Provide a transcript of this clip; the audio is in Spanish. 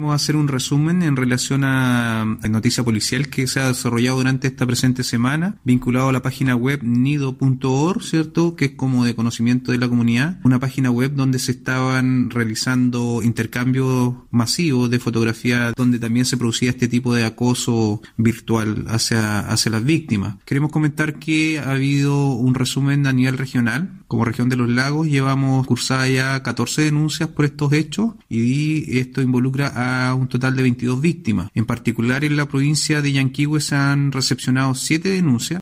Vamos a hacer un resumen en relación a la noticia policial que se ha desarrollado durante esta presente semana, vinculado a la página web nido.org, ¿cierto? Que es como de conocimiento de la comunidad. Una página web donde se estaban realizando intercambios masivos de fotografías donde también se producía este tipo de acoso virtual hacia, hacia las víctimas. Queremos comentar que ha habido un resumen a nivel regional. Como región de los lagos llevamos cursadas ya 14 denuncias por estos hechos y esto involucra a un total de 22 víctimas. En particular en la provincia de Yanquihue se han recepcionado 7 denuncias